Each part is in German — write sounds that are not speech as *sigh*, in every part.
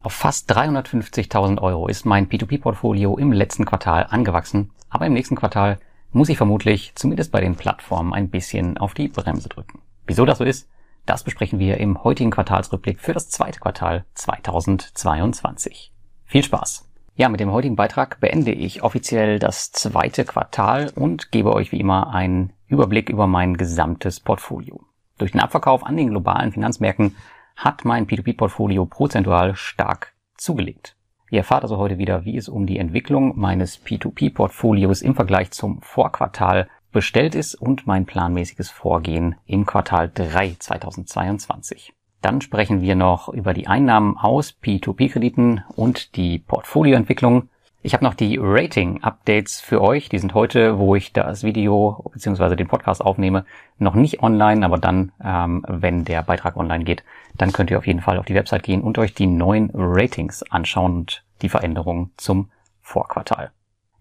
Auf fast 350.000 Euro ist mein P2P-Portfolio im letzten Quartal angewachsen, aber im nächsten Quartal muss ich vermutlich zumindest bei den Plattformen ein bisschen auf die Bremse drücken. Wieso das so ist, das besprechen wir im heutigen Quartalsrückblick für das zweite Quartal 2022. Viel Spaß! Ja, mit dem heutigen Beitrag beende ich offiziell das zweite Quartal und gebe euch wie immer einen Überblick über mein gesamtes Portfolio. Durch den Abverkauf an den globalen Finanzmärkten hat mein P2P-Portfolio prozentual stark zugelegt. Ihr erfahrt also heute wieder, wie es um die Entwicklung meines P2P-Portfolios im Vergleich zum Vorquartal bestellt ist und mein planmäßiges Vorgehen im Quartal 3 2022. Dann sprechen wir noch über die Einnahmen aus P2P-Krediten und die Portfolioentwicklung ich habe noch die Rating-Updates für euch. Die sind heute, wo ich das Video bzw. den Podcast aufnehme, noch nicht online, aber dann, ähm, wenn der Beitrag online geht, dann könnt ihr auf jeden Fall auf die Website gehen und euch die neuen Ratings anschauen und die Veränderungen zum Vorquartal.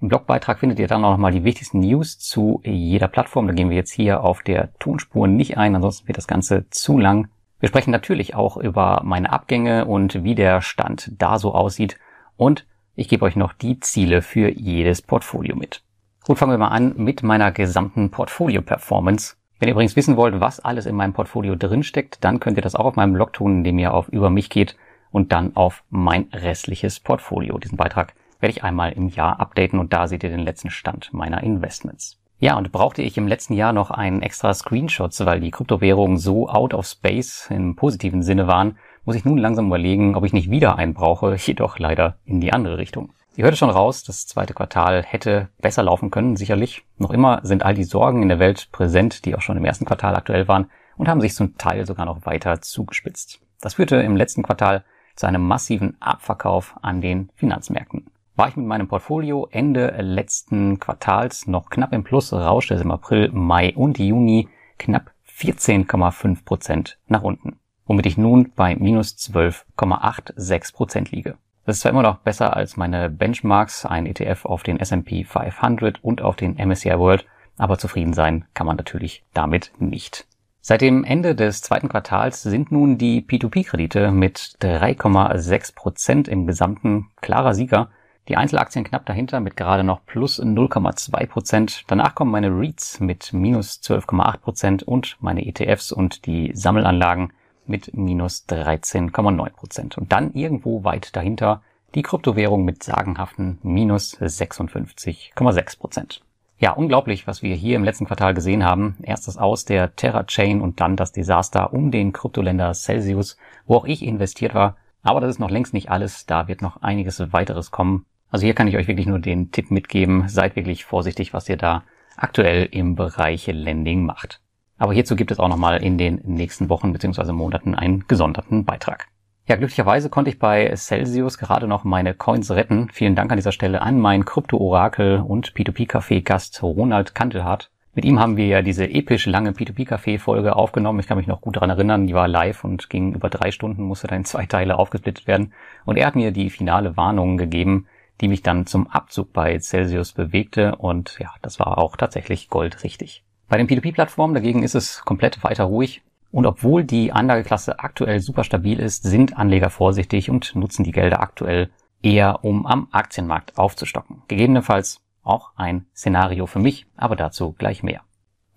Im Blogbeitrag findet ihr dann auch nochmal die wichtigsten News zu jeder Plattform. Da gehen wir jetzt hier auf der Tonspur nicht ein, ansonsten wird das Ganze zu lang. Wir sprechen natürlich auch über meine Abgänge und wie der Stand da so aussieht und ich gebe euch noch die Ziele für jedes Portfolio mit. Gut, fangen wir mal an mit meiner gesamten Portfolio-Performance. Wenn ihr übrigens wissen wollt, was alles in meinem Portfolio drinsteckt, dann könnt ihr das auch auf meinem Blog tun, indem ihr auf über mich geht und dann auf mein restliches Portfolio. Diesen Beitrag werde ich einmal im Jahr updaten und da seht ihr den letzten Stand meiner Investments. Ja, und brauchte ich im letzten Jahr noch einen extra Screenshots, weil die Kryptowährungen so out of space im positiven Sinne waren, muss ich nun langsam überlegen, ob ich nicht wieder einen brauche, jedoch leider in die andere Richtung. Ihr hört schon raus, das zweite Quartal hätte besser laufen können, sicherlich. Noch immer sind all die Sorgen in der Welt präsent, die auch schon im ersten Quartal aktuell waren und haben sich zum Teil sogar noch weiter zugespitzt. Das führte im letzten Quartal zu einem massiven Abverkauf an den Finanzmärkten. War ich mit meinem Portfolio Ende letzten Quartals noch knapp im Plus, rauschte es im April, Mai und Juni knapp 14,5 Prozent nach unten womit ich nun bei minus 12,86 Prozent liege. Das ist zwar immer noch besser als meine Benchmarks, ein ETF auf den S&P 500 und auf den MSCI World, aber zufrieden sein kann man natürlich damit nicht. Seit dem Ende des zweiten Quartals sind nun die P2P-Kredite mit 3,6 Prozent im Gesamten klarer Sieger. Die Einzelaktien knapp dahinter mit gerade noch plus 0,2 Prozent. Danach kommen meine REITs mit minus 12,8 Prozent und meine ETFs und die Sammelanlagen mit minus 13,9 Prozent. Und dann irgendwo weit dahinter die Kryptowährung mit sagenhaften minus 56,6 Prozent. Ja, unglaublich, was wir hier im letzten Quartal gesehen haben. Erst das Aus der Terra Chain und dann das Desaster um den Kryptoländer Celsius, wo auch ich investiert war. Aber das ist noch längst nicht alles. Da wird noch einiges weiteres kommen. Also hier kann ich euch wirklich nur den Tipp mitgeben. Seid wirklich vorsichtig, was ihr da aktuell im Bereich Lending macht. Aber hierzu gibt es auch nochmal in den nächsten Wochen bzw. Monaten einen gesonderten Beitrag. Ja, glücklicherweise konnte ich bei Celsius gerade noch meine Coins retten. Vielen Dank an dieser Stelle an mein Krypto-Orakel und P2P-Café-Gast Ronald Kantelhardt. Mit ihm haben wir ja diese episch lange P2P-Café-Folge aufgenommen. Ich kann mich noch gut daran erinnern, die war live und ging über drei Stunden, musste dann in zwei Teile aufgesplittet werden. Und er hat mir die finale Warnung gegeben, die mich dann zum Abzug bei Celsius bewegte. Und ja, das war auch tatsächlich goldrichtig. Bei den P2P-Plattformen dagegen ist es komplett weiter ruhig. Und obwohl die Anlageklasse aktuell super stabil ist, sind Anleger vorsichtig und nutzen die Gelder aktuell eher, um am Aktienmarkt aufzustocken. Gegebenenfalls auch ein Szenario für mich, aber dazu gleich mehr.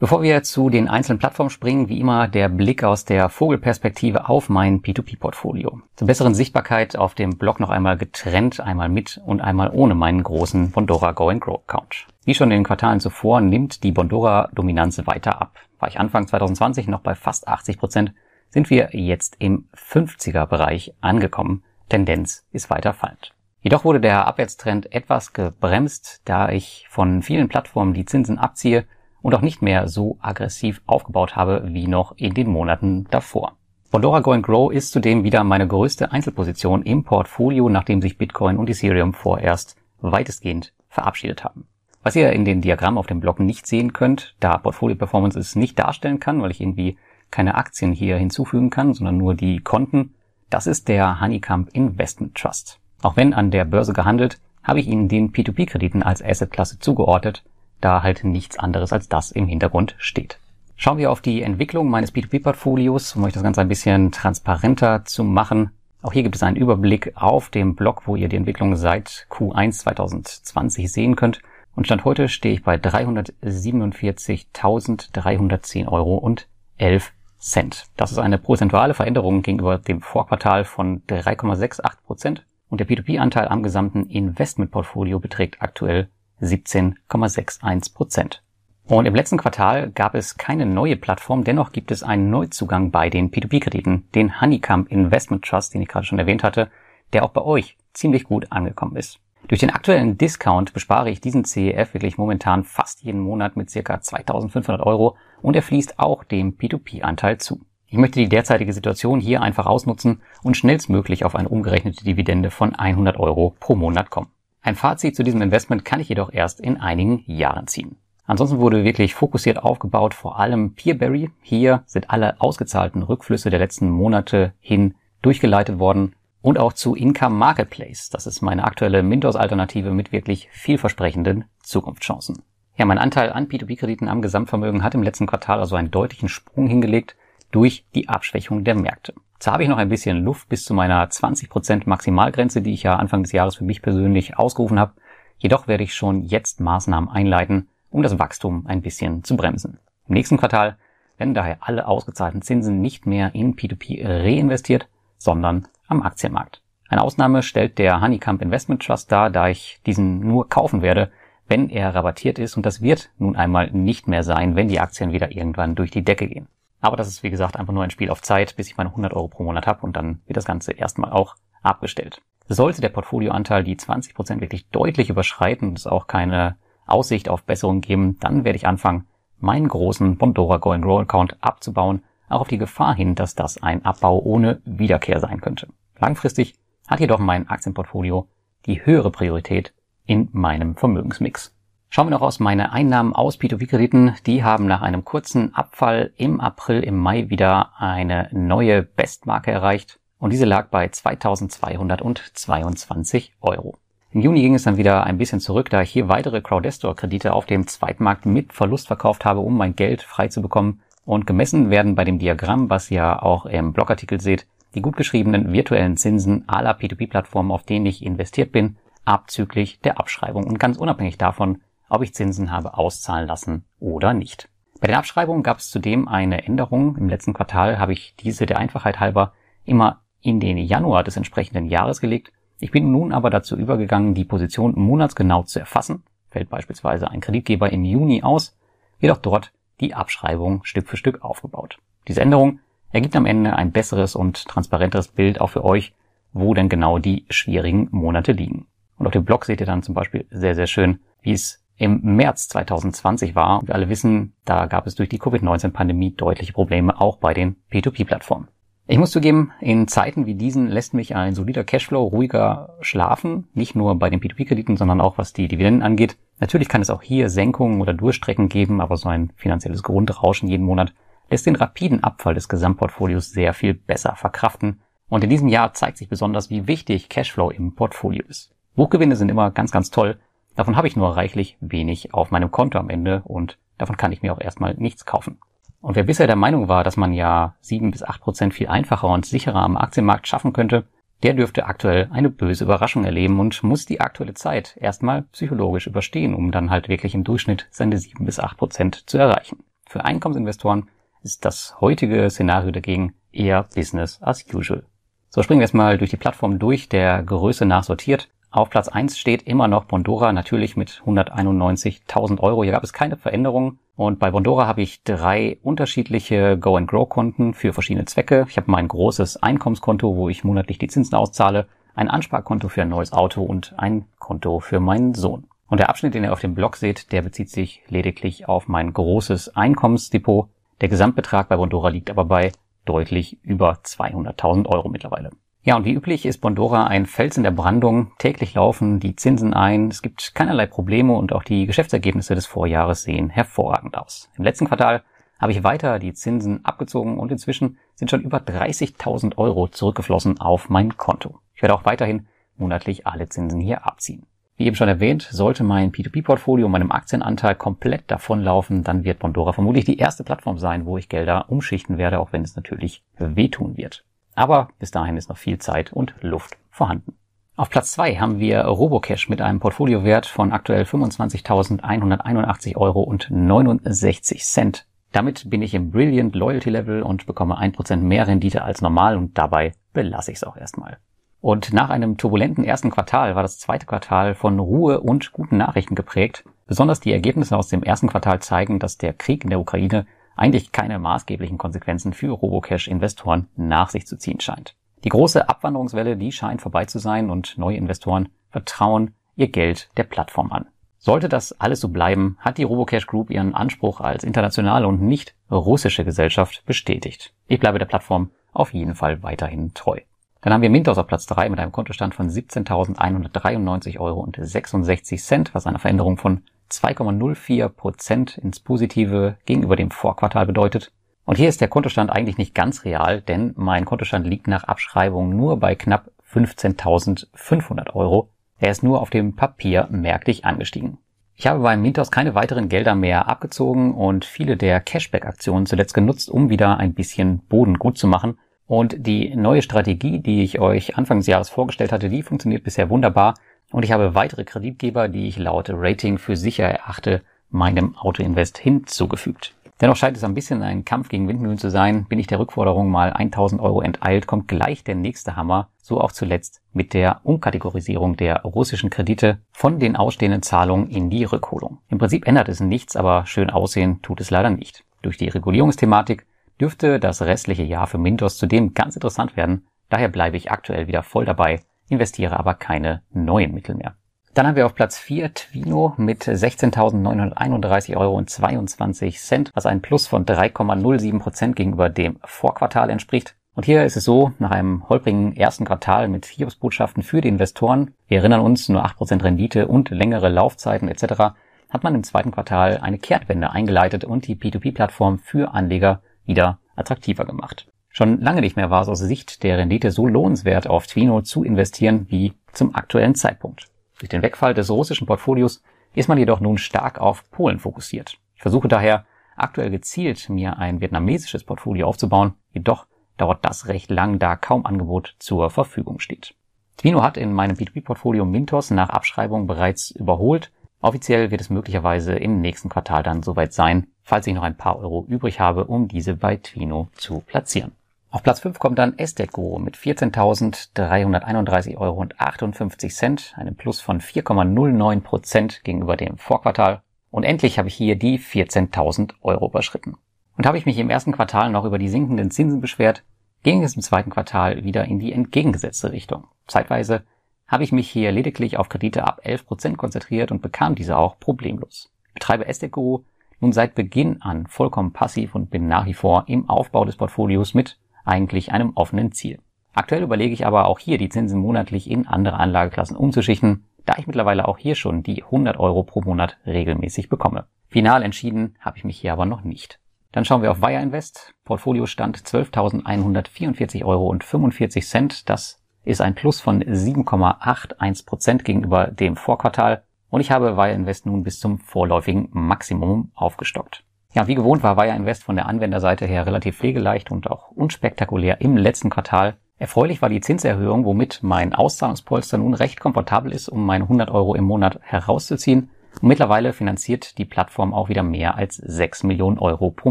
Bevor wir zu den einzelnen Plattformen springen, wie immer der Blick aus der Vogelperspektive auf mein P2P-Portfolio. Zur besseren Sichtbarkeit auf dem Blog noch einmal getrennt, einmal mit und einmal ohne meinen großen Bondora Go and Grow Account. Wie schon in den Quartalen zuvor nimmt die Bondora-Dominanz weiter ab. War ich Anfang 2020 noch bei fast 80 Prozent, sind wir jetzt im 50er-Bereich angekommen. Tendenz ist weiter fallend. Jedoch wurde der Abwärtstrend etwas gebremst, da ich von vielen Plattformen die Zinsen abziehe und auch nicht mehr so aggressiv aufgebaut habe wie noch in den Monaten davor. Bondora Go Grow ist zudem wieder meine größte Einzelposition im Portfolio, nachdem sich Bitcoin und Ethereum vorerst weitestgehend verabschiedet haben. Was ihr in den Diagrammen auf dem Blog nicht sehen könnt, da Portfolio Performance es nicht darstellen kann, weil ich irgendwie keine Aktien hier hinzufügen kann, sondern nur die Konten, das ist der Honeycomb Investment Trust. Auch wenn an der Börse gehandelt, habe ich Ihnen den P2P-Krediten als Assetklasse zugeordnet, da halt nichts anderes als das im Hintergrund steht. Schauen wir auf die Entwicklung meines P2P-Portfolios, um euch das Ganze ein bisschen transparenter zu machen. Auch hier gibt es einen Überblick auf dem Blog, wo ihr die Entwicklung seit Q1 2020 sehen könnt. Und Stand heute stehe ich bei 347.310 Euro und 11 Cent. Das ist eine prozentuale Veränderung gegenüber dem Vorquartal von 3,68 Prozent. Und der P2P-Anteil am gesamten Investmentportfolio beträgt aktuell 17,61 Prozent. Und im letzten Quartal gab es keine neue Plattform, dennoch gibt es einen Neuzugang bei den P2P-Krediten, den Honeycomb Investment Trust, den ich gerade schon erwähnt hatte, der auch bei euch ziemlich gut angekommen ist. Durch den aktuellen Discount bespare ich diesen CEF wirklich momentan fast jeden Monat mit circa 2500 Euro und er fließt auch dem P2P-Anteil zu. Ich möchte die derzeitige Situation hier einfach ausnutzen und schnellstmöglich auf eine umgerechnete Dividende von 100 Euro pro Monat kommen. Ein Fazit zu diesem Investment kann ich jedoch erst in einigen Jahren ziehen. Ansonsten wurde wirklich fokussiert aufgebaut, vor allem Peerberry. Hier sind alle ausgezahlten Rückflüsse der letzten Monate hin durchgeleitet worden und auch zu Income Marketplace. Das ist meine aktuelle Mintos-Alternative mit wirklich vielversprechenden Zukunftschancen. Ja, mein Anteil an P2P-Krediten am Gesamtvermögen hat im letzten Quartal also einen deutlichen Sprung hingelegt durch die Abschwächung der Märkte. Zwar habe ich noch ein bisschen Luft bis zu meiner 20% Maximalgrenze, die ich ja Anfang des Jahres für mich persönlich ausgerufen habe. Jedoch werde ich schon jetzt Maßnahmen einleiten, um das Wachstum ein bisschen zu bremsen. Im nächsten Quartal werden daher alle ausgezahlten Zinsen nicht mehr in P2P reinvestiert, sondern am Aktienmarkt. Eine Ausnahme stellt der Honeycomb Investment Trust dar, da ich diesen nur kaufen werde, wenn er rabattiert ist und das wird nun einmal nicht mehr sein, wenn die Aktien wieder irgendwann durch die Decke gehen. Aber das ist wie gesagt einfach nur ein Spiel auf Zeit, bis ich meine 100 Euro pro Monat habe und dann wird das Ganze erstmal auch abgestellt. Sollte der Portfolioanteil die 20% wirklich deutlich überschreiten und es auch keine Aussicht auf Besserung geben, dann werde ich anfangen, meinen großen Bondora Go and Grow Account abzubauen, auch auf die Gefahr hin, dass das ein Abbau ohne Wiederkehr sein könnte. Langfristig hat jedoch mein Aktienportfolio die höhere Priorität in meinem Vermögensmix. Schauen wir noch aus meine Einnahmen aus P2P-Krediten. Die haben nach einem kurzen Abfall im April, im Mai wieder eine neue Bestmarke erreicht und diese lag bei 2222 Euro. Im Juni ging es dann wieder ein bisschen zurück, da ich hier weitere Crowdestor-Kredite auf dem Zweitmarkt mit Verlust verkauft habe, um mein Geld frei zu bekommen. Und gemessen werden bei dem Diagramm, was ihr auch im Blogartikel seht, die gut geschriebenen virtuellen Zinsen aller P2P-Plattformen, auf denen ich investiert bin, abzüglich der Abschreibung und ganz unabhängig davon, ob ich Zinsen habe auszahlen lassen oder nicht. Bei den Abschreibungen gab es zudem eine Änderung. Im letzten Quartal habe ich diese der Einfachheit halber immer in den Januar des entsprechenden Jahres gelegt ich bin nun aber dazu übergegangen, die Position monatsgenau zu erfassen. Fällt beispielsweise ein Kreditgeber im Juni aus, wird auch dort die Abschreibung Stück für Stück aufgebaut. Diese Änderung ergibt am Ende ein besseres und transparenteres Bild auch für euch, wo denn genau die schwierigen Monate liegen. Und auf dem Blog seht ihr dann zum Beispiel sehr, sehr schön, wie es im März 2020 war. Wir alle wissen, da gab es durch die Covid-19-Pandemie deutliche Probleme auch bei den P2P-Plattformen. Ich muss zugeben, in Zeiten wie diesen lässt mich ein solider Cashflow ruhiger schlafen, nicht nur bei den P2P-Krediten, sondern auch was die Dividenden angeht. Natürlich kann es auch hier Senkungen oder Durchstrecken geben, aber so ein finanzielles Grundrauschen jeden Monat lässt den rapiden Abfall des Gesamtportfolios sehr viel besser verkraften. Und in diesem Jahr zeigt sich besonders, wie wichtig Cashflow im Portfolio ist. Buchgewinne sind immer ganz, ganz toll. Davon habe ich nur reichlich wenig auf meinem Konto am Ende und davon kann ich mir auch erstmal nichts kaufen. Und wer bisher der Meinung war, dass man ja sieben bis acht Prozent viel einfacher und sicherer am Aktienmarkt schaffen könnte, der dürfte aktuell eine böse Überraschung erleben und muss die aktuelle Zeit erstmal psychologisch überstehen, um dann halt wirklich im Durchschnitt seine sieben bis acht Prozent zu erreichen. Für Einkommensinvestoren ist das heutige Szenario dagegen eher Business as usual. So springen wir erstmal durch die Plattform durch, der Größe nach sortiert. Auf Platz eins steht immer noch Bondora, natürlich mit 191.000 Euro. Hier gab es keine Veränderung. Und bei Bondora habe ich drei unterschiedliche Go-and-Grow-Konten für verschiedene Zwecke. Ich habe mein großes Einkommenskonto, wo ich monatlich die Zinsen auszahle, ein Ansparkonto für ein neues Auto und ein Konto für meinen Sohn. Und der Abschnitt, den ihr auf dem Blog seht, der bezieht sich lediglich auf mein großes Einkommensdepot. Der Gesamtbetrag bei Bondora liegt aber bei deutlich über 200.000 Euro mittlerweile. Ja, und wie üblich ist Bondora ein Fels in der Brandung. Täglich laufen die Zinsen ein. Es gibt keinerlei Probleme und auch die Geschäftsergebnisse des Vorjahres sehen hervorragend aus. Im letzten Quartal habe ich weiter die Zinsen abgezogen und inzwischen sind schon über 30.000 Euro zurückgeflossen auf mein Konto. Ich werde auch weiterhin monatlich alle Zinsen hier abziehen. Wie eben schon erwähnt, sollte mein P2P-Portfolio meinem Aktienanteil komplett davonlaufen, dann wird Bondora vermutlich die erste Plattform sein, wo ich Gelder umschichten werde, auch wenn es natürlich wehtun wird. Aber bis dahin ist noch viel Zeit und Luft vorhanden. Auf Platz zwei haben wir Robocash mit einem Portfoliowert von aktuell 25.181 Euro und 69 Cent. Damit bin ich im Brilliant Loyalty Level und bekomme ein Prozent mehr Rendite als normal und dabei belasse ich es auch erstmal. Und nach einem turbulenten ersten Quartal war das zweite Quartal von Ruhe und guten Nachrichten geprägt. Besonders die Ergebnisse aus dem ersten Quartal zeigen, dass der Krieg in der Ukraine eigentlich keine maßgeblichen Konsequenzen für Robocash-Investoren nach sich zu ziehen scheint. Die große Abwanderungswelle, die scheint vorbei zu sein und neue Investoren vertrauen ihr Geld der Plattform an. Sollte das alles so bleiben, hat die Robocash Group ihren Anspruch als internationale und nicht russische Gesellschaft bestätigt. Ich bleibe der Plattform auf jeden Fall weiterhin treu. Dann haben wir Mintos auf Platz 3 mit einem Kontostand von 17.193 Euro und 66 Cent, was eine Veränderung von 2,04 Prozent ins Positive gegenüber dem Vorquartal bedeutet. Und hier ist der Kontostand eigentlich nicht ganz real, denn mein Kontostand liegt nach Abschreibung nur bei knapp 15.500 Euro. Er ist nur auf dem Papier merklich angestiegen. Ich habe beim Mintos keine weiteren Gelder mehr abgezogen und viele der Cashback-Aktionen zuletzt genutzt, um wieder ein bisschen Boden gut zu machen. Und die neue Strategie, die ich euch Anfang des Jahres vorgestellt hatte, die funktioniert bisher wunderbar. Und ich habe weitere Kreditgeber, die ich laut Rating für sicher erachte, meinem Autoinvest hinzugefügt. Dennoch scheint es ein bisschen ein Kampf gegen Windmühlen zu sein. Bin ich der Rückforderung mal 1000 Euro enteilt, kommt gleich der nächste Hammer. So auch zuletzt mit der Umkategorisierung der russischen Kredite von den ausstehenden Zahlungen in die Rückholung. Im Prinzip ändert es nichts, aber schön aussehen tut es leider nicht. Durch die Regulierungsthematik dürfte das restliche Jahr für Mintos zudem ganz interessant werden. Daher bleibe ich aktuell wieder voll dabei, investiere aber keine neuen Mittel mehr. Dann haben wir auf Platz 4 Twino mit 16.931 Euro und 22 Cent, was ein Plus von 3,07 Prozent gegenüber dem Vorquartal entspricht. Und hier ist es so, nach einem holprigen ersten Quartal mit Hiobsbotschaften für die Investoren, wir erinnern uns, nur 8% Rendite und längere Laufzeiten etc., hat man im zweiten Quartal eine Kehrtwende eingeleitet und die P2P-Plattform für Anleger wieder attraktiver gemacht. Schon lange nicht mehr war es aus Sicht der Rendite so lohnenswert, auf Twino zu investieren wie zum aktuellen Zeitpunkt. Durch den Wegfall des russischen Portfolios ist man jedoch nun stark auf Polen fokussiert. Ich versuche daher aktuell gezielt mir ein vietnamesisches Portfolio aufzubauen, jedoch dauert das recht lang, da kaum Angebot zur Verfügung steht. Twino hat in meinem B2B-Portfolio Mintos nach Abschreibung bereits überholt. Offiziell wird es möglicherweise im nächsten Quartal dann soweit sein, falls ich noch ein paar Euro übrig habe, um diese bei Twino zu platzieren. Auf Platz 5 kommt dann Estate Guru mit 14.331 Euro und 58 Cent, einem Plus von 4,09 Prozent gegenüber dem Vorquartal. Und endlich habe ich hier die 14.000 Euro überschritten. Und habe ich mich im ersten Quartal noch über die sinkenden Zinsen beschwert, ging es im zweiten Quartal wieder in die entgegengesetzte Richtung. Zeitweise habe ich mich hier lediglich auf Kredite ab 11 Prozent konzentriert und bekam diese auch problemlos. Ich betreibe Estate Guru nun seit Beginn an vollkommen passiv und bin nach wie vor im Aufbau des Portfolios mit eigentlich einem offenen Ziel. Aktuell überlege ich aber auch hier die Zinsen monatlich in andere Anlageklassen umzuschichten, da ich mittlerweile auch hier schon die 100 Euro pro Monat regelmäßig bekomme. Final entschieden habe ich mich hier aber noch nicht. Dann schauen wir auf Wire Invest. Portfoliostand 12.144 Euro und 45 Cent. Das ist ein Plus von 7,81 Prozent gegenüber dem Vorquartal. Und ich habe Wire Invest nun bis zum vorläufigen Maximum aufgestockt. Ja, wie gewohnt war Wire Invest von der Anwenderseite her relativ pflegeleicht und auch unspektakulär im letzten Quartal. Erfreulich war die Zinserhöhung, womit mein Auszahlungspolster nun recht komfortabel ist, um meine 100 Euro im Monat herauszuziehen. Und mittlerweile finanziert die Plattform auch wieder mehr als 6 Millionen Euro pro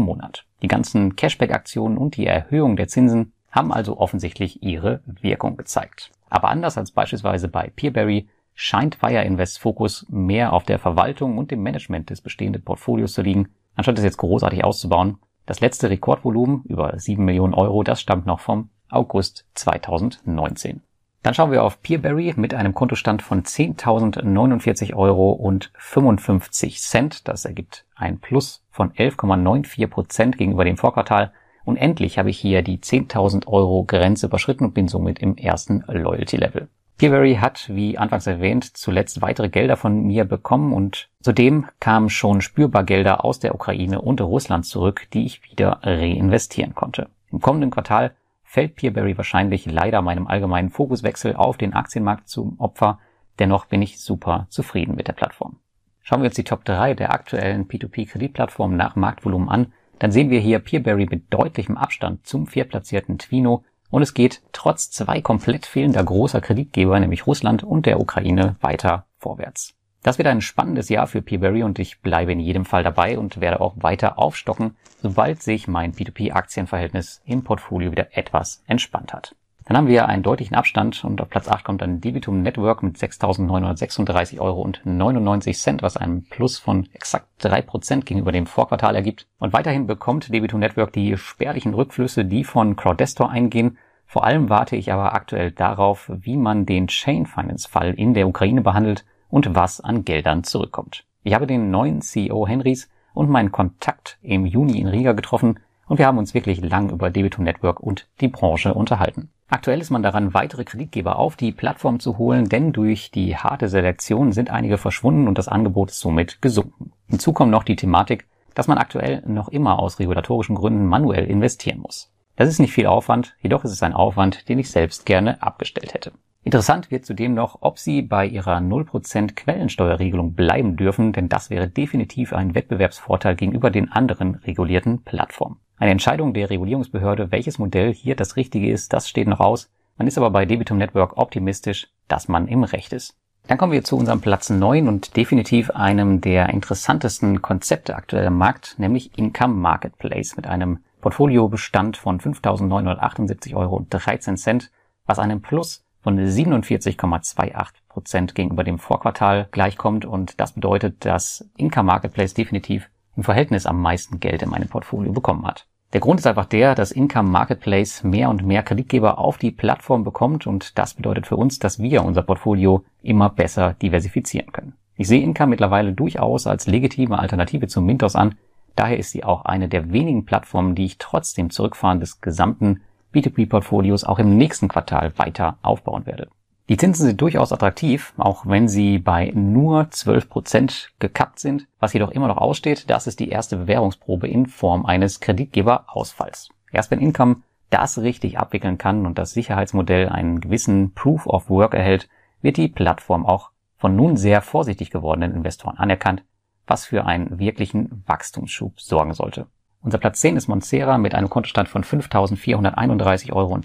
Monat. Die ganzen Cashback-Aktionen und die Erhöhung der Zinsen haben also offensichtlich ihre Wirkung gezeigt. Aber anders als beispielsweise bei Peerberry scheint Wire Invest Fokus mehr auf der Verwaltung und dem Management des bestehenden Portfolios zu liegen anstatt es jetzt großartig auszubauen. Das letzte Rekordvolumen über 7 Millionen Euro, das stammt noch vom August 2019. Dann schauen wir auf Peerberry mit einem Kontostand von 10.049 Euro und 55 Cent. Das ergibt ein Plus von 11,94 Prozent gegenüber dem Vorquartal. Und endlich habe ich hier die 10.000 Euro Grenze überschritten und bin somit im ersten Loyalty Level. Peerberry hat, wie anfangs erwähnt, zuletzt weitere Gelder von mir bekommen und zudem kamen schon spürbar Gelder aus der Ukraine und Russland zurück, die ich wieder reinvestieren konnte. Im kommenden Quartal fällt Peerberry wahrscheinlich leider meinem allgemeinen Fokuswechsel auf den Aktienmarkt zum Opfer. Dennoch bin ich super zufrieden mit der Plattform. Schauen wir uns die Top 3 der aktuellen P2P-Kreditplattformen nach Marktvolumen an, dann sehen wir hier Peerberry mit deutlichem Abstand zum viertplatzierten Twino und es geht trotz zwei komplett fehlender großer Kreditgeber, nämlich Russland und der Ukraine, weiter vorwärts. Das wird ein spannendes Jahr für Peaberry und ich bleibe in jedem Fall dabei und werde auch weiter aufstocken, sobald sich mein P2P-Aktienverhältnis im Portfolio wieder etwas entspannt hat. Dann haben wir einen deutlichen Abstand und auf Platz 8 kommt dann Debitum Network mit 6.936 Euro und 99 Cent, was einen Plus von exakt 3% gegenüber dem Vorquartal ergibt. Und weiterhin bekommt Debitum Network die spärlichen Rückflüsse, die von Crowdestor eingehen. Vor allem warte ich aber aktuell darauf, wie man den Chain Finance Fall in der Ukraine behandelt und was an Geldern zurückkommt. Ich habe den neuen CEO Henrys und meinen Kontakt im Juni in Riga getroffen und wir haben uns wirklich lang über Debitum Network und die Branche unterhalten. Aktuell ist man daran, weitere Kreditgeber auf die Plattform zu holen, denn durch die harte Selektion sind einige verschwunden und das Angebot ist somit gesunken. Hinzu kommt noch die Thematik, dass man aktuell noch immer aus regulatorischen Gründen manuell investieren muss. Das ist nicht viel Aufwand, jedoch ist es ein Aufwand, den ich selbst gerne abgestellt hätte. Interessant wird zudem noch, ob Sie bei Ihrer 0% Quellensteuerregelung bleiben dürfen, denn das wäre definitiv ein Wettbewerbsvorteil gegenüber den anderen regulierten Plattformen. Eine Entscheidung der Regulierungsbehörde, welches Modell hier das richtige ist, das steht noch aus. Man ist aber bei Debitum Network optimistisch, dass man im Recht ist. Dann kommen wir zu unserem Platz 9 und definitiv einem der interessantesten Konzepte aktuell im Markt, nämlich Income Marketplace mit einem Portfoliobestand von 5.978 Euro und 13 Cent, was einem Plus von 47,28 Prozent gegenüber dem Vorquartal gleichkommt. Und das bedeutet, dass Income Marketplace definitiv im Verhältnis am meisten Geld in meinem Portfolio bekommen hat. Der Grund ist einfach der, dass Income Marketplace mehr und mehr Kreditgeber auf die Plattform bekommt und das bedeutet für uns, dass wir unser Portfolio immer besser diversifizieren können. Ich sehe Income mittlerweile durchaus als legitime Alternative zum Mintos an. Daher ist sie auch eine der wenigen Plattformen, die ich trotz dem Zurückfahren des gesamten B2B-Portfolios auch im nächsten Quartal weiter aufbauen werde. Die Zinsen sind durchaus attraktiv, auch wenn sie bei nur 12 Prozent gekappt sind. Was jedoch immer noch aussteht, das ist die erste Bewährungsprobe in Form eines Kreditgeberausfalls. Erst wenn Income das richtig abwickeln kann und das Sicherheitsmodell einen gewissen Proof of Work erhält, wird die Plattform auch von nun sehr vorsichtig gewordenen Investoren anerkannt, was für einen wirklichen Wachstumsschub sorgen sollte. Unser Platz 10 ist Monsera mit einem Kontostand von 5.431,82 Euro,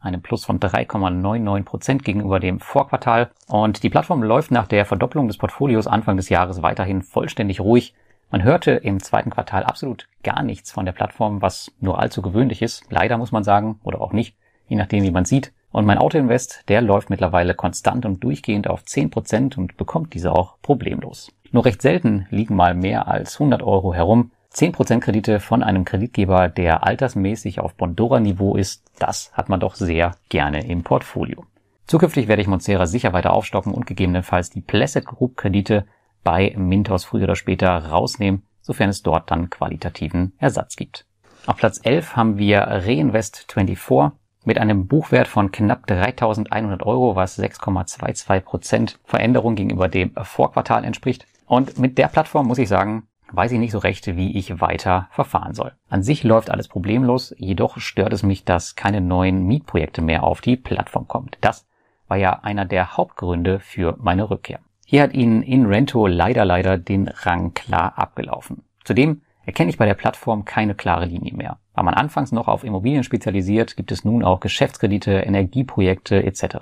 einem Plus von 3,99 Prozent gegenüber dem Vorquartal. Und die Plattform läuft nach der Verdopplung des Portfolios Anfang des Jahres weiterhin vollständig ruhig. Man hörte im zweiten Quartal absolut gar nichts von der Plattform, was nur allzu gewöhnlich ist. Leider muss man sagen, oder auch nicht, je nachdem wie man sieht. Und mein Autoinvest, der läuft mittlerweile konstant und durchgehend auf 10 Prozent und bekommt diese auch problemlos. Nur recht selten liegen mal mehr als 100 Euro herum. 10% Kredite von einem Kreditgeber, der altersmäßig auf Bondora-Niveau ist, das hat man doch sehr gerne im Portfolio. Zukünftig werde ich Monsera sicher weiter aufstocken und gegebenenfalls die Placid Group Kredite bei Mintos früher oder später rausnehmen, sofern es dort dann qualitativen Ersatz gibt. Auf Platz 11 haben wir Reinvest24 mit einem Buchwert von knapp 3.100 Euro, was 6,22% Veränderung gegenüber dem Vorquartal entspricht. Und mit der Plattform muss ich sagen, weiß ich nicht so recht, wie ich weiter verfahren soll. An sich läuft alles problemlos, jedoch stört es mich, dass keine neuen Mietprojekte mehr auf die Plattform kommen. Das war ja einer der Hauptgründe für meine Rückkehr. Hier hat Ihnen InRento leider leider den Rang klar abgelaufen. Zudem erkenne ich bei der Plattform keine klare Linie mehr. War man anfangs noch auf Immobilien spezialisiert, gibt es nun auch Geschäftskredite, Energieprojekte etc.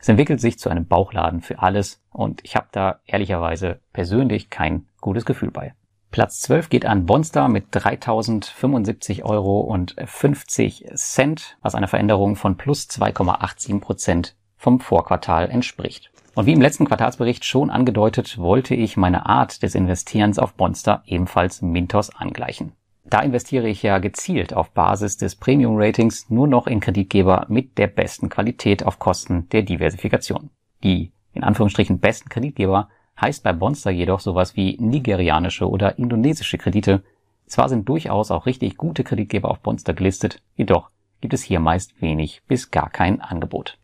Es entwickelt sich zu einem Bauchladen für alles und ich habe da ehrlicherweise persönlich kein gutes Gefühl bei. Platz 12 geht an Bonstar mit 3.075 Euro und 50 Cent, was einer Veränderung von plus 2,87 Prozent vom Vorquartal entspricht. Und wie im letzten Quartalsbericht schon angedeutet, wollte ich meine Art des Investierens auf Bonstar ebenfalls Mintos angleichen. Da investiere ich ja gezielt auf Basis des Premium-Ratings nur noch in Kreditgeber mit der besten Qualität auf Kosten der Diversifikation. Die in Anführungsstrichen besten Kreditgeber heißt bei Bonster jedoch sowas wie nigerianische oder indonesische Kredite. Zwar sind durchaus auch richtig gute Kreditgeber auf Bonster gelistet, jedoch gibt es hier meist wenig bis gar kein Angebot.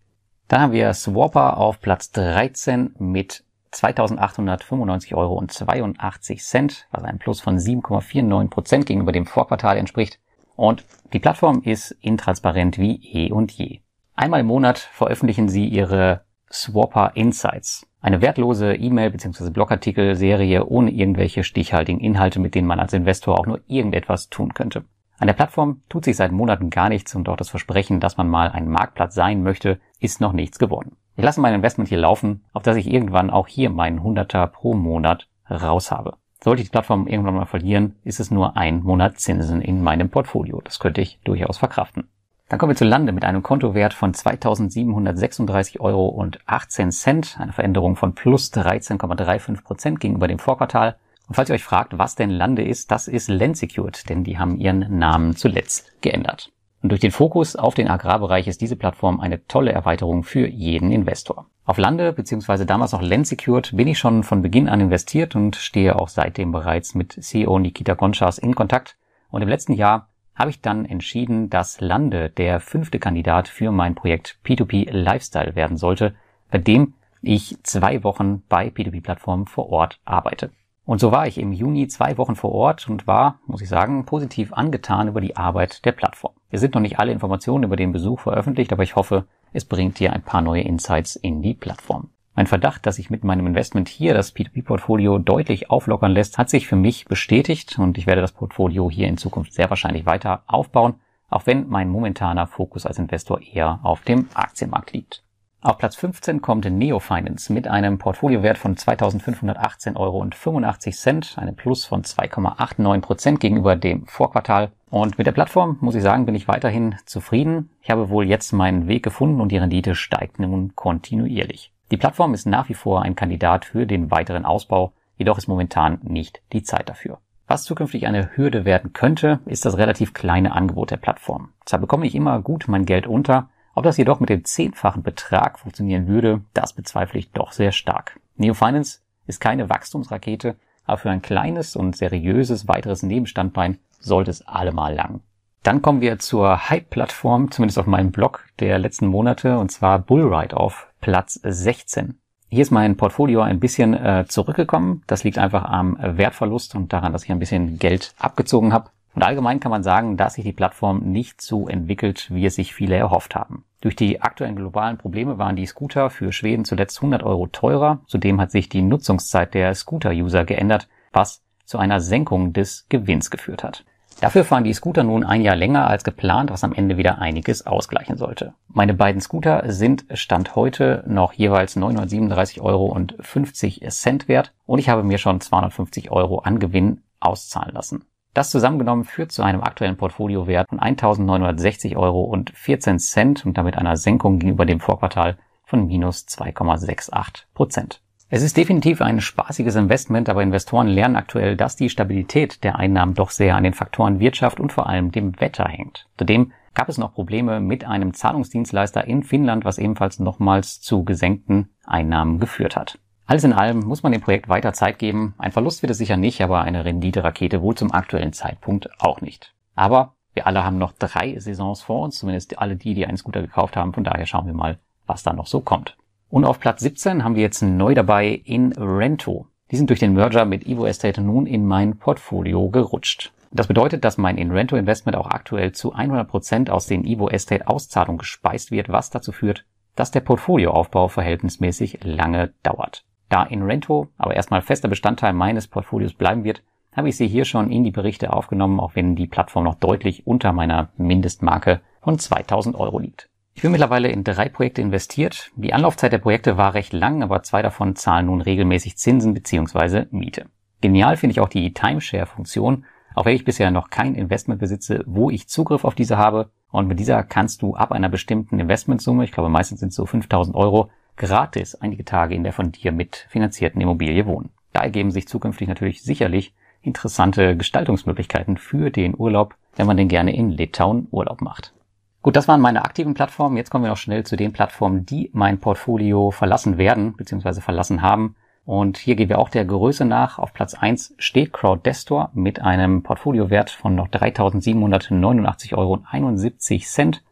Dann haben wir Swapper auf Platz 13 mit 2.895 Euro und 82 Cent, was ein Plus von 7,49 Prozent gegenüber dem Vorquartal entspricht. Und die Plattform ist intransparent wie eh und je. Einmal im Monat veröffentlichen sie ihre Swapper Insights. Eine wertlose E-Mail- bzw. Blogartikel-Serie ohne irgendwelche stichhaltigen Inhalte, mit denen man als Investor auch nur irgendetwas tun könnte. An der Plattform tut sich seit Monaten gar nichts und auch das Versprechen, dass man mal ein Marktplatz sein möchte, ist noch nichts geworden. Ich lasse mein Investment hier laufen, auf dass ich irgendwann auch hier meinen Hunderter pro Monat raus habe. Sollte ich die Plattform irgendwann mal verlieren, ist es nur ein Monat Zinsen in meinem Portfolio. Das könnte ich durchaus verkraften. Dann kommen wir zu Lande mit einem Kontowert von 2.736 Euro und 18 Cent, eine Veränderung von plus 13,35 Prozent gegenüber dem Vorquartal. Und falls ihr euch fragt, was denn Lande ist, das ist Landsecured, denn die haben ihren Namen zuletzt geändert. Und durch den Fokus auf den Agrarbereich ist diese Plattform eine tolle Erweiterung für jeden Investor. Auf Lande bzw. damals noch Landsecured bin ich schon von Beginn an investiert und stehe auch seitdem bereits mit CEO Nikita Gonchas in Kontakt. Und im letzten Jahr habe ich dann entschieden, dass Lande der fünfte Kandidat für mein Projekt P2P Lifestyle werden sollte, bei dem ich zwei Wochen bei P2P-Plattformen vor Ort arbeite. Und so war ich im Juni zwei Wochen vor Ort und war, muss ich sagen, positiv angetan über die Arbeit der Plattform. Wir sind noch nicht alle Informationen über den Besuch veröffentlicht, aber ich hoffe, es bringt dir ein paar neue Insights in die Plattform. Mein Verdacht, dass sich mit meinem Investment hier das P2P-Portfolio deutlich auflockern lässt, hat sich für mich bestätigt und ich werde das Portfolio hier in Zukunft sehr wahrscheinlich weiter aufbauen, auch wenn mein momentaner Fokus als Investor eher auf dem Aktienmarkt liegt. Auf Platz 15 kommt Neo Finance mit einem Portfoliowert von 2.518 Euro und 85 Cent, einem Plus von 2,89 Prozent gegenüber dem Vorquartal. Und mit der Plattform, muss ich sagen, bin ich weiterhin zufrieden. Ich habe wohl jetzt meinen Weg gefunden und die Rendite steigt nun kontinuierlich. Die Plattform ist nach wie vor ein Kandidat für den weiteren Ausbau, jedoch ist momentan nicht die Zeit dafür. Was zukünftig eine Hürde werden könnte, ist das relativ kleine Angebot der Plattform. Zwar bekomme ich immer gut mein Geld unter, ob das jedoch mit dem zehnfachen Betrag funktionieren würde, das bezweifle ich doch sehr stark. Neo Finance ist keine Wachstumsrakete, aber für ein kleines und seriöses weiteres Nebenstandbein sollte es allemal lang. Dann kommen wir zur Hype-Plattform, zumindest auf meinem Blog der letzten Monate, und zwar Bullride auf Platz 16. Hier ist mein Portfolio ein bisschen äh, zurückgekommen. Das liegt einfach am Wertverlust und daran, dass ich ein bisschen Geld abgezogen habe. Und allgemein kann man sagen, dass sich die Plattform nicht so entwickelt, wie es sich viele erhofft haben. Durch die aktuellen globalen Probleme waren die Scooter für Schweden zuletzt 100 Euro teurer. Zudem hat sich die Nutzungszeit der Scooter-User geändert, was zu einer Senkung des Gewinns geführt hat. Dafür fahren die Scooter nun ein Jahr länger als geplant, was am Ende wieder einiges ausgleichen sollte. Meine beiden Scooter sind Stand heute noch jeweils 937 Euro und 50 Cent wert und ich habe mir schon 250 Euro an Gewinn auszahlen lassen. Das zusammengenommen führt zu einem aktuellen Portfoliowert von 1.960 Euro und 14 Cent und damit einer Senkung gegenüber dem Vorquartal von minus 2,68 Prozent. Es ist definitiv ein spaßiges Investment, aber Investoren lernen aktuell, dass die Stabilität der Einnahmen doch sehr an den Faktoren Wirtschaft und vor allem dem Wetter hängt. Zudem gab es noch Probleme mit einem Zahlungsdienstleister in Finnland, was ebenfalls nochmals zu gesenkten Einnahmen geführt hat. Alles in allem muss man dem Projekt weiter Zeit geben. Ein Verlust wird es sicher nicht, aber eine Rendite-Rakete wohl zum aktuellen Zeitpunkt auch nicht. Aber wir alle haben noch drei Saisons vor uns, zumindest alle die, die einen Scooter gekauft haben. Von daher schauen wir mal, was da noch so kommt. Und auf Platz 17 haben wir jetzt neu dabei in Rento. Die sind durch den Merger mit Evo Estate nun in mein Portfolio gerutscht. Das bedeutet, dass mein Inrento Investment auch aktuell zu 100 Prozent aus den Evo Estate Auszahlungen gespeist wird, was dazu führt, dass der Portfolioaufbau verhältnismäßig lange dauert. Da Inrento aber erstmal fester Bestandteil meines Portfolios bleiben wird, habe ich sie hier schon in die Berichte aufgenommen, auch wenn die Plattform noch deutlich unter meiner Mindestmarke von 2000 Euro liegt. Ich bin mittlerweile in drei Projekte investiert. Die Anlaufzeit der Projekte war recht lang, aber zwei davon zahlen nun regelmäßig Zinsen bzw. Miete. Genial finde ich auch die Timeshare-Funktion, auch wenn ich bisher noch kein Investment besitze, wo ich Zugriff auf diese habe. Und mit dieser kannst du ab einer bestimmten Investmentsumme, ich glaube meistens sind es so 5000 Euro, gratis einige Tage in der von dir mitfinanzierten Immobilie wohnen. Da ergeben sich zukünftig natürlich sicherlich interessante Gestaltungsmöglichkeiten für den Urlaub, wenn man denn gerne in Litauen Urlaub macht. Gut, das waren meine aktiven Plattformen. Jetzt kommen wir noch schnell zu den Plattformen, die mein Portfolio verlassen werden bzw. verlassen haben. Und hier gehen wir auch der Größe nach. Auf Platz 1 steht CrowdDestor mit einem Portfoliowert von noch 3.789,71 Euro.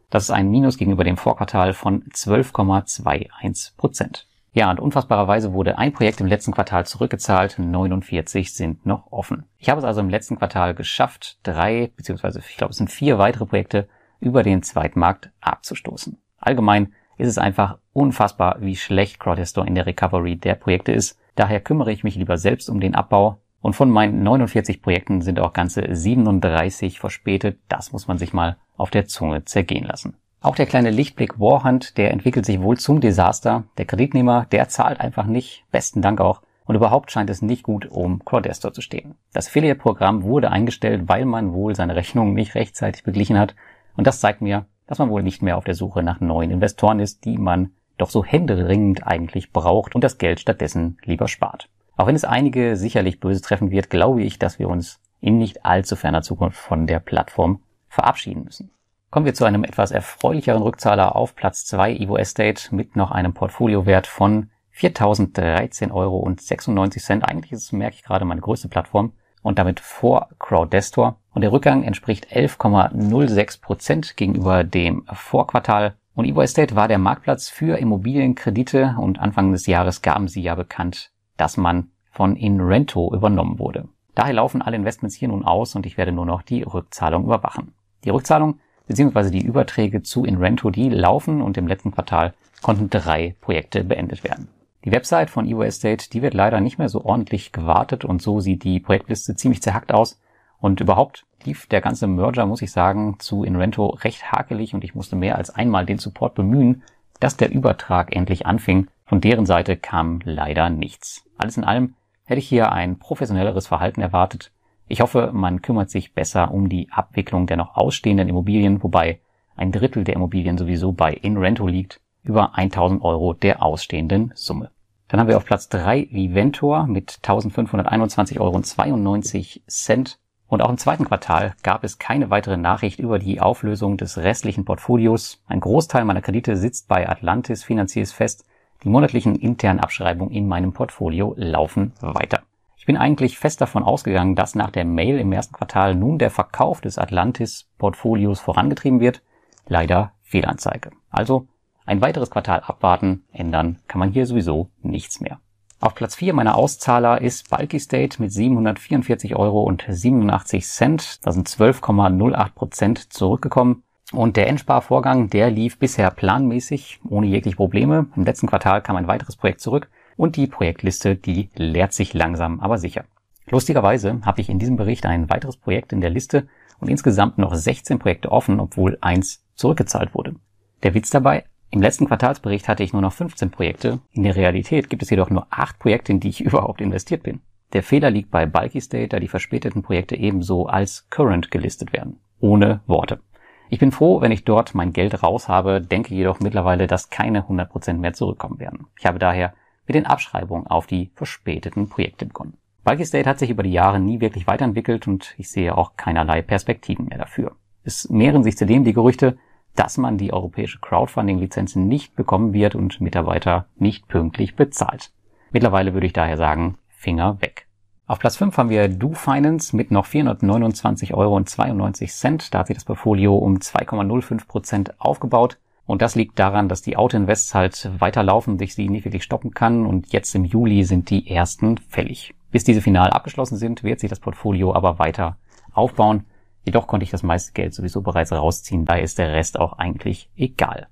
Das ist ein Minus gegenüber dem Vorquartal von 12,21 Prozent. Ja, und unfassbarerweise wurde ein Projekt im letzten Quartal zurückgezahlt, 49 sind noch offen. Ich habe es also im letzten Quartal geschafft, drei, beziehungsweise ich glaube es sind vier weitere Projekte über den Zweitmarkt abzustoßen. Allgemein ist es einfach unfassbar, wie schlecht CrowdStore in der Recovery der Projekte ist. Daher kümmere ich mich lieber selbst um den Abbau Und von meinen 49 Projekten sind auch ganze 37 verspätet. Das muss man sich mal auf der Zunge zergehen lassen. Auch der kleine Lichtblick Warhand, der entwickelt sich wohl zum Desaster. Der Kreditnehmer, der zahlt einfach nicht. Besten Dank auch. Und überhaupt scheint es nicht gut um Crowdestor zu stehen. Das Affiliate-Programm wurde eingestellt, weil man wohl seine Rechnung nicht rechtzeitig beglichen hat. Und das zeigt mir, dass man wohl nicht mehr auf der Suche nach neuen Investoren ist, die man doch so händeringend eigentlich braucht und das Geld stattdessen lieber spart. Auch wenn es einige sicherlich böse treffen wird, glaube ich, dass wir uns in nicht allzu ferner Zukunft von der Plattform verabschieden müssen. Kommen wir zu einem etwas erfreulicheren Rückzahler auf Platz 2 Evo Estate mit noch einem Portfoliowert von 4.013 Euro und 96 Cent. Eigentlich ist es, merke ich gerade, meine größte Plattform und damit vor Crowdestor. Und der Rückgang entspricht 11,06 Prozent gegenüber dem Vorquartal. Und Evo Estate war der Marktplatz für Immobilienkredite und Anfang des Jahres gaben sie ja bekannt, dass man von Inrento übernommen wurde. Daher laufen alle Investments hier nun aus und ich werde nur noch die Rückzahlung überwachen. Die Rückzahlung bzw. die Überträge zu Inrento, die laufen und im letzten Quartal konnten drei Projekte beendet werden. Die Website von EO Estate, die wird leider nicht mehr so ordentlich gewartet und so sieht die Projektliste ziemlich zerhackt aus. Und überhaupt lief der ganze Merger, muss ich sagen, zu Inrento recht hakelig und ich musste mehr als einmal den Support bemühen, dass der Übertrag endlich anfing. Von deren Seite kam leider nichts. Alles in allem hätte ich hier ein professionelleres Verhalten erwartet. Ich hoffe, man kümmert sich besser um die Abwicklung der noch ausstehenden Immobilien, wobei ein Drittel der Immobilien sowieso bei InRento liegt, über 1000 Euro der ausstehenden Summe. Dann haben wir auf Platz 3 Viventor mit 1521,92 Euro. Und auch im zweiten Quartal gab es keine weitere Nachricht über die Auflösung des restlichen Portfolios. Ein Großteil meiner Kredite sitzt bei Atlantis Finanziers fest. Die monatlichen internen Abschreibungen in meinem Portfolio laufen weiter. Ich bin eigentlich fest davon ausgegangen, dass nach der Mail im ersten Quartal nun der Verkauf des Atlantis-Portfolios vorangetrieben wird. Leider Fehlanzeige. Also ein weiteres Quartal abwarten, ändern kann man hier sowieso nichts mehr. Auf Platz 4 meiner Auszahler ist Bulky State mit 744 Euro und 87 Cent. Da sind 12,08 Prozent zurückgekommen. Und der Endsparvorgang, der lief bisher planmäßig, ohne jegliche Probleme. Im letzten Quartal kam ein weiteres Projekt zurück und die Projektliste, die leert sich langsam, aber sicher. Lustigerweise habe ich in diesem Bericht ein weiteres Projekt in der Liste und insgesamt noch 16 Projekte offen, obwohl eins zurückgezahlt wurde. Der Witz dabei, im letzten Quartalsbericht hatte ich nur noch 15 Projekte. In der Realität gibt es jedoch nur 8 Projekte, in die ich *laughs* überhaupt investiert bin. Der Fehler liegt bei Bulky State, da die verspäteten Projekte ebenso als Current gelistet werden. Ohne Worte. Ich bin froh, wenn ich dort mein Geld raus habe, denke jedoch mittlerweile, dass keine 100% mehr zurückkommen werden. Ich habe daher mit den Abschreibungen auf die verspäteten Projekte begonnen. Bulky State hat sich über die Jahre nie wirklich weiterentwickelt und ich sehe auch keinerlei Perspektiven mehr dafür. Es mehren sich zudem die Gerüchte, dass man die europäische Crowdfunding-Lizenz nicht bekommen wird und Mitarbeiter nicht pünktlich bezahlt. Mittlerweile würde ich daher sagen, Finger weg. Auf Platz 5 haben wir Do Finance mit noch 429,92 Euro. Da hat sich das Portfolio um 2,05 Prozent aufgebaut. Und das liegt daran, dass die Auto-Invests halt weiterlaufen, sich sie nicht wirklich stoppen kann. Und jetzt im Juli sind die ersten fällig. Bis diese final abgeschlossen sind, wird sich das Portfolio aber weiter aufbauen. Jedoch konnte ich das meiste Geld sowieso bereits rausziehen, daher ist der Rest auch eigentlich egal.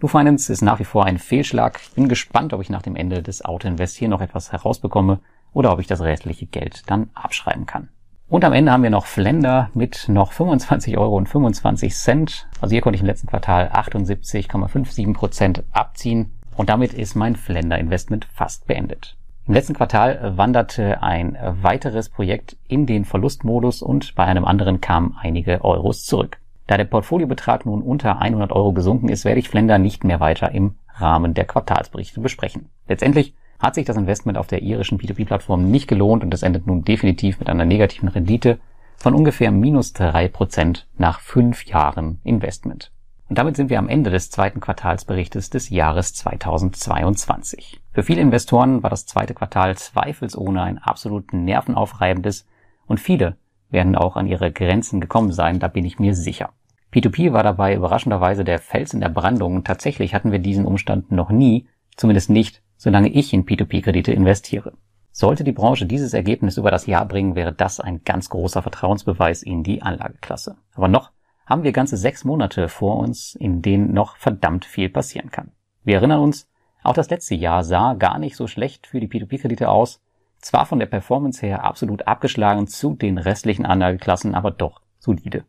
Do Finance ist nach wie vor ein Fehlschlag. Bin gespannt, ob ich nach dem Ende des Auto-Invest hier noch etwas herausbekomme oder ob ich das restliche Geld dann abschreiben kann. Und am Ende haben wir noch Flender mit noch 25 Euro und 25 Cent. Also hier konnte ich im letzten Quartal 78,57 Prozent abziehen. Und damit ist mein Flender Investment fast beendet. Im letzten Quartal wanderte ein weiteres Projekt in den Verlustmodus und bei einem anderen kamen einige Euros zurück. Da der Portfoliobetrag nun unter 100 Euro gesunken ist, werde ich Flender nicht mehr weiter im Rahmen der Quartalsberichte besprechen. Letztendlich hat sich das Investment auf der irischen P2P-Plattform nicht gelohnt und es endet nun definitiv mit einer negativen Rendite von ungefähr minus drei Prozent nach fünf Jahren Investment. Und damit sind wir am Ende des zweiten Quartalsberichtes des Jahres 2022. Für viele Investoren war das zweite Quartal zweifelsohne ein absolut nervenaufreibendes und viele werden auch an ihre Grenzen gekommen sein, da bin ich mir sicher. P2P war dabei überraschenderweise der Fels in der Brandung. Tatsächlich hatten wir diesen Umstand noch nie, zumindest nicht solange ich in P2P-Kredite investiere. Sollte die Branche dieses Ergebnis über das Jahr bringen, wäre das ein ganz großer Vertrauensbeweis in die Anlageklasse. Aber noch haben wir ganze sechs Monate vor uns, in denen noch verdammt viel passieren kann. Wir erinnern uns, auch das letzte Jahr sah gar nicht so schlecht für die P2P-Kredite aus. Zwar von der Performance her absolut abgeschlagen zu den restlichen Anlageklassen, aber doch solide.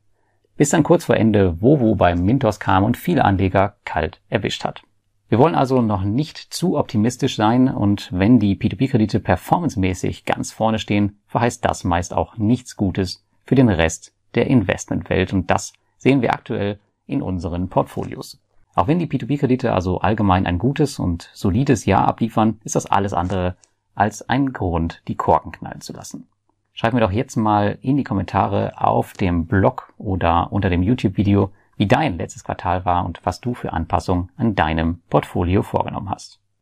Bis dann kurz vor Ende Vovo beim Mintos kam und viele Anleger kalt erwischt hat. Wir wollen also noch nicht zu optimistisch sein und wenn die P2P-Kredite performancemäßig ganz vorne stehen, verheißt das meist auch nichts Gutes für den Rest der Investmentwelt und das sehen wir aktuell in unseren Portfolios. Auch wenn die P2P-Kredite also allgemein ein gutes und solides Jahr abliefern, ist das alles andere als ein Grund, die Korken knallen zu lassen. Schreib mir doch jetzt mal in die Kommentare auf dem Blog oder unter dem YouTube-Video, wie dein letztes Quartal war und was du für Anpassungen an deinem Portfolio vorgenommen hast.